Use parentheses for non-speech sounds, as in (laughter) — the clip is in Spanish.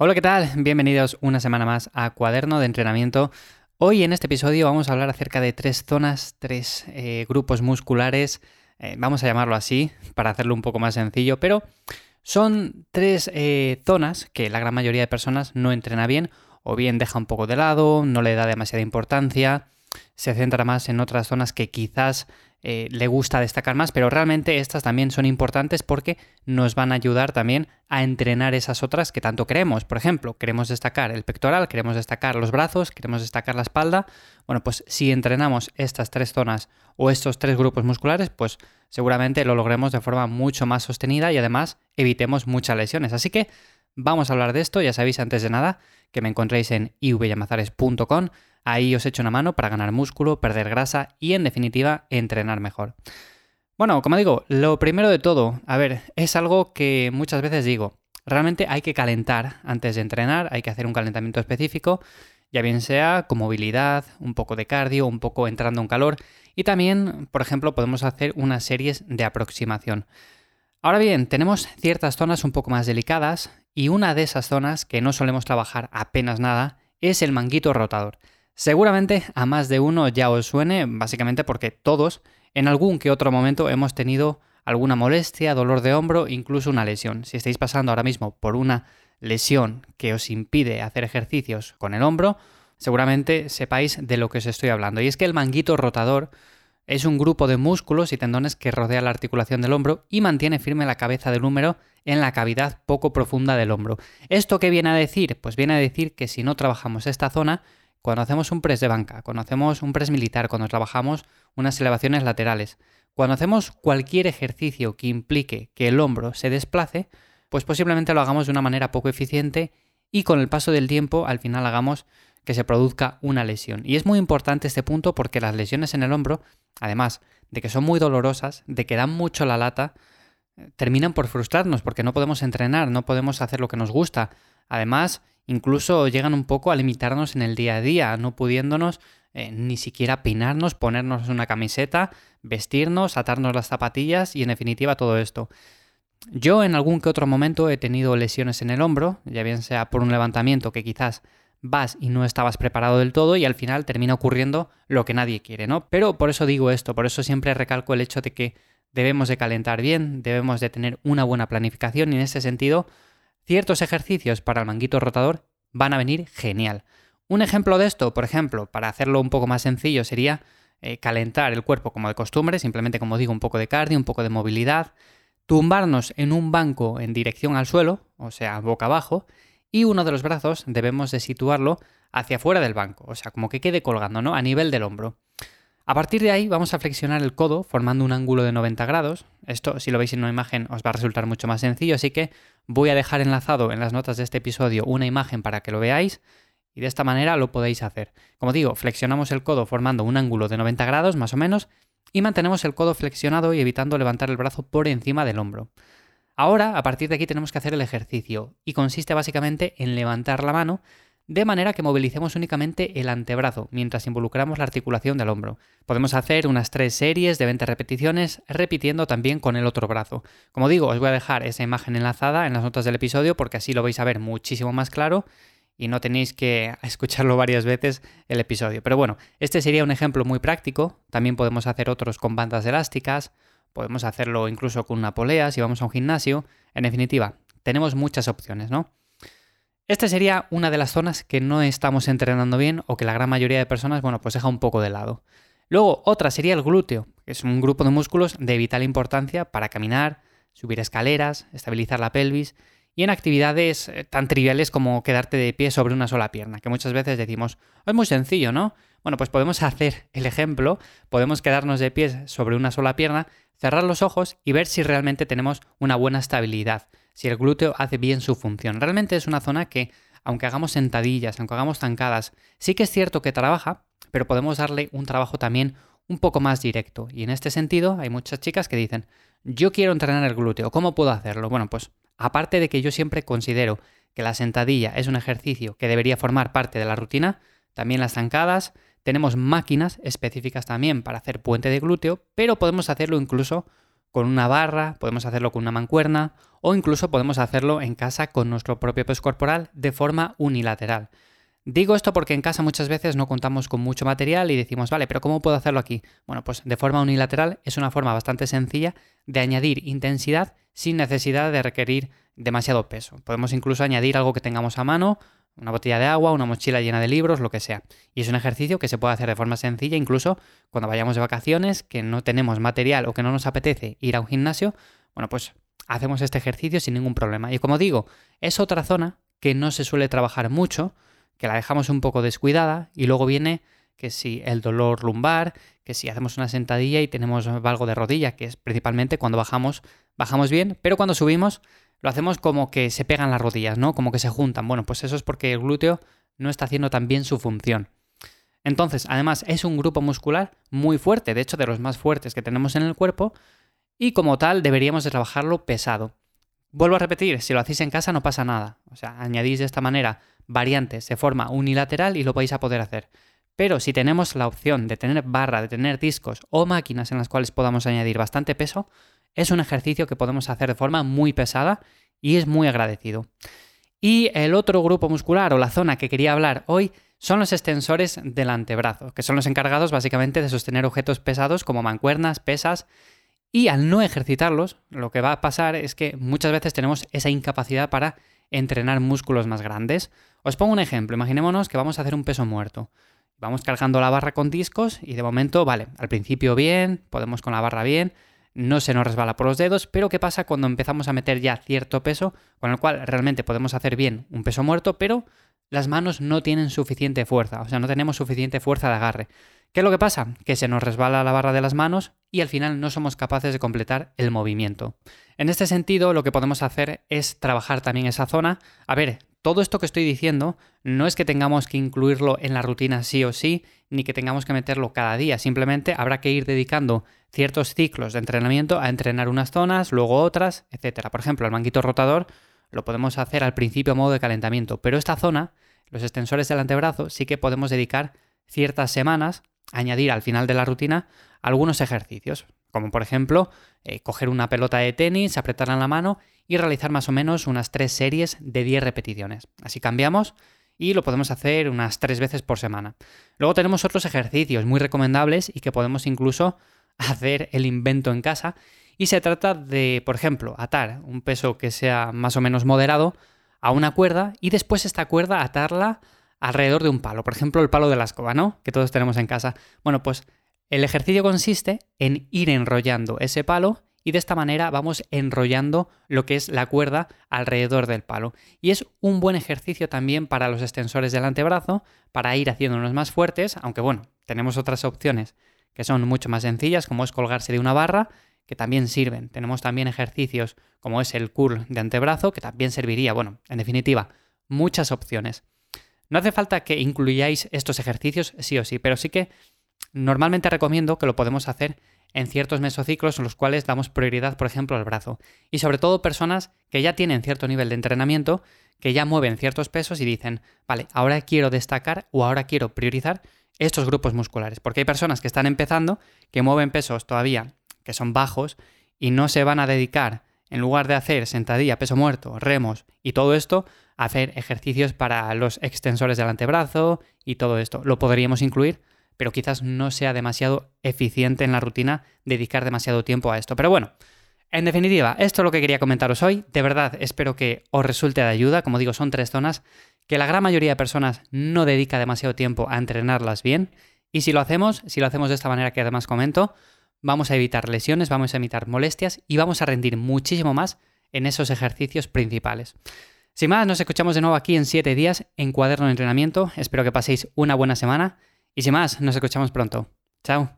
Hola, ¿qué tal? Bienvenidos una semana más a Cuaderno de Entrenamiento. Hoy en este episodio vamos a hablar acerca de tres zonas, tres eh, grupos musculares, eh, vamos a llamarlo así, para hacerlo un poco más sencillo, pero son tres eh, zonas que la gran mayoría de personas no entrena bien, o bien deja un poco de lado, no le da demasiada importancia, se centra más en otras zonas que quizás eh, le gusta destacar más, pero realmente estas también son importantes porque nos van a ayudar también a entrenar esas otras que tanto queremos. Por ejemplo, queremos destacar el pectoral, queremos destacar los brazos, queremos destacar la espalda. Bueno, pues si entrenamos estas tres zonas o estos tres grupos musculares, pues seguramente lo logremos de forma mucho más sostenida y además evitemos muchas lesiones. Así que vamos a hablar de esto, ya sabéis antes de nada que me encontréis en ivyamazares.com Ahí os echo una mano para ganar músculo, perder grasa y en definitiva entrenar mejor. Bueno, como digo, lo primero de todo, a ver, es algo que muchas veces digo, realmente hay que calentar antes de entrenar, hay que hacer un calentamiento específico, ya bien sea con movilidad, un poco de cardio, un poco entrando en calor y también, por ejemplo, podemos hacer unas series de aproximación. Ahora bien, tenemos ciertas zonas un poco más delicadas y una de esas zonas que no solemos trabajar apenas nada es el manguito rotador. Seguramente a más de uno ya os suene, básicamente porque todos en algún que otro momento hemos tenido alguna molestia, dolor de hombro, incluso una lesión. Si estáis pasando ahora mismo por una lesión que os impide hacer ejercicios con el hombro, seguramente sepáis de lo que os estoy hablando. Y es que el manguito rotador es un grupo de músculos y tendones que rodea la articulación del hombro y mantiene firme la cabeza del húmero en la cavidad poco profunda del hombro. ¿Esto qué viene a decir? Pues viene a decir que si no trabajamos esta zona, cuando hacemos un press de banca, cuando hacemos un press militar, cuando trabajamos unas elevaciones laterales, cuando hacemos cualquier ejercicio que implique que el hombro se desplace, pues posiblemente lo hagamos de una manera poco eficiente y con el paso del tiempo al final hagamos que se produzca una lesión. Y es muy importante este punto porque las lesiones en el hombro, además de que son muy dolorosas, de que dan mucho la lata, terminan por frustrarnos porque no podemos entrenar, no podemos hacer lo que nos gusta. Además, incluso llegan un poco a limitarnos en el día a día, no pudiéndonos eh, ni siquiera peinarnos, ponernos una camiseta, vestirnos, atarnos las zapatillas y en definitiva todo esto. Yo en algún que otro momento he tenido lesiones en el hombro, ya bien sea por un levantamiento que quizás vas y no estabas preparado del todo y al final termina ocurriendo lo que nadie quiere, ¿no? Pero por eso digo esto, por eso siempre recalco el hecho de que debemos de calentar bien, debemos de tener una buena planificación y en ese sentido ciertos ejercicios para el manguito rotador van a venir genial. Un ejemplo de esto, por ejemplo, para hacerlo un poco más sencillo, sería eh, calentar el cuerpo como de costumbre, simplemente como digo, un poco de cardio, un poco de movilidad, tumbarnos en un banco en dirección al suelo, o sea, boca abajo, y uno de los brazos debemos de situarlo hacia afuera del banco, o sea, como que quede colgando, ¿no? A nivel del hombro. A partir de ahí vamos a flexionar el codo formando un ángulo de 90 grados. Esto, si lo veis en una imagen, os va a resultar mucho más sencillo, así que voy a dejar enlazado en las notas de este episodio una imagen para que lo veáis y de esta manera lo podéis hacer. Como digo, flexionamos el codo formando un ángulo de 90 grados más o menos y mantenemos el codo flexionado y evitando levantar el brazo por encima del hombro. Ahora, a partir de aquí tenemos que hacer el ejercicio y consiste básicamente en levantar la mano de manera que movilicemos únicamente el antebrazo mientras involucramos la articulación del hombro. Podemos hacer unas tres series de 20 repeticiones repitiendo también con el otro brazo. Como digo, os voy a dejar esa imagen enlazada en las notas del episodio porque así lo vais a ver muchísimo más claro y no tenéis que (laughs) escucharlo varias veces el episodio. Pero bueno, este sería un ejemplo muy práctico. También podemos hacer otros con bandas elásticas, podemos hacerlo incluso con una polea si vamos a un gimnasio. En definitiva, tenemos muchas opciones, ¿no? Esta sería una de las zonas que no estamos entrenando bien o que la gran mayoría de personas, bueno, pues deja un poco de lado. Luego, otra sería el glúteo, que es un grupo de músculos de vital importancia para caminar, subir escaleras, estabilizar la pelvis y en actividades eh, tan triviales como quedarte de pie sobre una sola pierna, que muchas veces decimos, es muy sencillo, ¿no? Bueno, pues podemos hacer el ejemplo, podemos quedarnos de pie sobre una sola pierna, cerrar los ojos y ver si realmente tenemos una buena estabilidad si el glúteo hace bien su función. Realmente es una zona que, aunque hagamos sentadillas, aunque hagamos zancadas, sí que es cierto que trabaja, pero podemos darle un trabajo también un poco más directo. Y en este sentido hay muchas chicas que dicen, yo quiero entrenar el glúteo, ¿cómo puedo hacerlo? Bueno, pues aparte de que yo siempre considero que la sentadilla es un ejercicio que debería formar parte de la rutina, también las zancadas, tenemos máquinas específicas también para hacer puente de glúteo, pero podemos hacerlo incluso con una barra, podemos hacerlo con una mancuerna o incluso podemos hacerlo en casa con nuestro propio peso corporal de forma unilateral. Digo esto porque en casa muchas veces no contamos con mucho material y decimos, vale, pero ¿cómo puedo hacerlo aquí? Bueno, pues de forma unilateral es una forma bastante sencilla de añadir intensidad sin necesidad de requerir demasiado peso. Podemos incluso añadir algo que tengamos a mano, una botella de agua, una mochila llena de libros, lo que sea. Y es un ejercicio que se puede hacer de forma sencilla, incluso cuando vayamos de vacaciones, que no tenemos material o que no nos apetece ir a un gimnasio, bueno, pues hacemos este ejercicio sin ningún problema. Y como digo, es otra zona que no se suele trabajar mucho, que la dejamos un poco descuidada y luego viene que si el dolor lumbar, que si hacemos una sentadilla y tenemos algo de rodilla, que es principalmente cuando bajamos, bajamos bien, pero cuando subimos lo hacemos como que se pegan las rodillas, ¿no? Como que se juntan. Bueno, pues eso es porque el glúteo no está haciendo tan bien su función. Entonces, además, es un grupo muscular muy fuerte, de hecho, de los más fuertes que tenemos en el cuerpo, y como tal deberíamos de trabajarlo pesado. Vuelvo a repetir, si lo hacéis en casa no pasa nada. O sea, añadís de esta manera variantes de forma unilateral y lo vais a poder hacer. Pero si tenemos la opción de tener barra, de tener discos o máquinas en las cuales podamos añadir bastante peso, es un ejercicio que podemos hacer de forma muy pesada y es muy agradecido. Y el otro grupo muscular o la zona que quería hablar hoy son los extensores del antebrazo, que son los encargados básicamente de sostener objetos pesados como mancuernas, pesas, y al no ejercitarlos, lo que va a pasar es que muchas veces tenemos esa incapacidad para entrenar músculos más grandes. Os pongo un ejemplo, imaginémonos que vamos a hacer un peso muerto. Vamos cargando la barra con discos y de momento, vale, al principio bien, podemos con la barra bien, no se nos resbala por los dedos, pero ¿qué pasa cuando empezamos a meter ya cierto peso con el cual realmente podemos hacer bien un peso muerto, pero las manos no tienen suficiente fuerza, o sea, no tenemos suficiente fuerza de agarre? ¿Qué es lo que pasa? Que se nos resbala la barra de las manos y al final no somos capaces de completar el movimiento. En este sentido, lo que podemos hacer es trabajar también esa zona. A ver, todo esto que estoy diciendo no es que tengamos que incluirlo en la rutina sí o sí, ni que tengamos que meterlo cada día, simplemente habrá que ir dedicando ciertos ciclos de entrenamiento a entrenar unas zonas, luego otras, etc. Por ejemplo, el manguito rotador lo podemos hacer al principio a modo de calentamiento, pero esta zona, los extensores del antebrazo, sí que podemos dedicar ciertas semanas añadir al final de la rutina algunos ejercicios, como por ejemplo eh, coger una pelota de tenis, apretarla en la mano y realizar más o menos unas tres series de 10 repeticiones. Así cambiamos y lo podemos hacer unas tres veces por semana. Luego tenemos otros ejercicios muy recomendables y que podemos incluso (laughs) hacer el invento en casa. Y se trata de, por ejemplo, atar un peso que sea más o menos moderado a una cuerda y después esta cuerda atarla alrededor de un palo. Por ejemplo, el palo de la escoba, ¿no? Que todos tenemos en casa. Bueno, pues el ejercicio consiste en ir enrollando ese palo y de esta manera vamos enrollando lo que es la cuerda alrededor del palo. Y es un buen ejercicio también para los extensores del antebrazo, para ir haciéndonos más fuertes, aunque bueno, tenemos otras opciones que son mucho más sencillas, como es colgarse de una barra, que también sirven. Tenemos también ejercicios como es el curl de antebrazo, que también serviría. Bueno, en definitiva, muchas opciones. No hace falta que incluyáis estos ejercicios sí o sí, pero sí que normalmente recomiendo que lo podemos hacer en ciertos mesociclos en los cuales damos prioridad, por ejemplo, al brazo. Y sobre todo personas que ya tienen cierto nivel de entrenamiento, que ya mueven ciertos pesos y dicen, vale, ahora quiero destacar o ahora quiero priorizar estos grupos musculares. Porque hay personas que están empezando, que mueven pesos todavía que son bajos y no se van a dedicar, en lugar de hacer sentadilla, peso muerto, remos y todo esto, hacer ejercicios para los extensores del antebrazo y todo esto. Lo podríamos incluir, pero quizás no sea demasiado eficiente en la rutina dedicar demasiado tiempo a esto. Pero bueno, en definitiva, esto es lo que quería comentaros hoy. De verdad, espero que os resulte de ayuda. Como digo, son tres zonas que la gran mayoría de personas no dedica demasiado tiempo a entrenarlas bien. Y si lo hacemos, si lo hacemos de esta manera que además comento, vamos a evitar lesiones, vamos a evitar molestias y vamos a rendir muchísimo más en esos ejercicios principales. Sin más, nos escuchamos de nuevo aquí en 7 días en Cuaderno de Entrenamiento. Espero que paséis una buena semana. Y sin más, nos escuchamos pronto. Chao.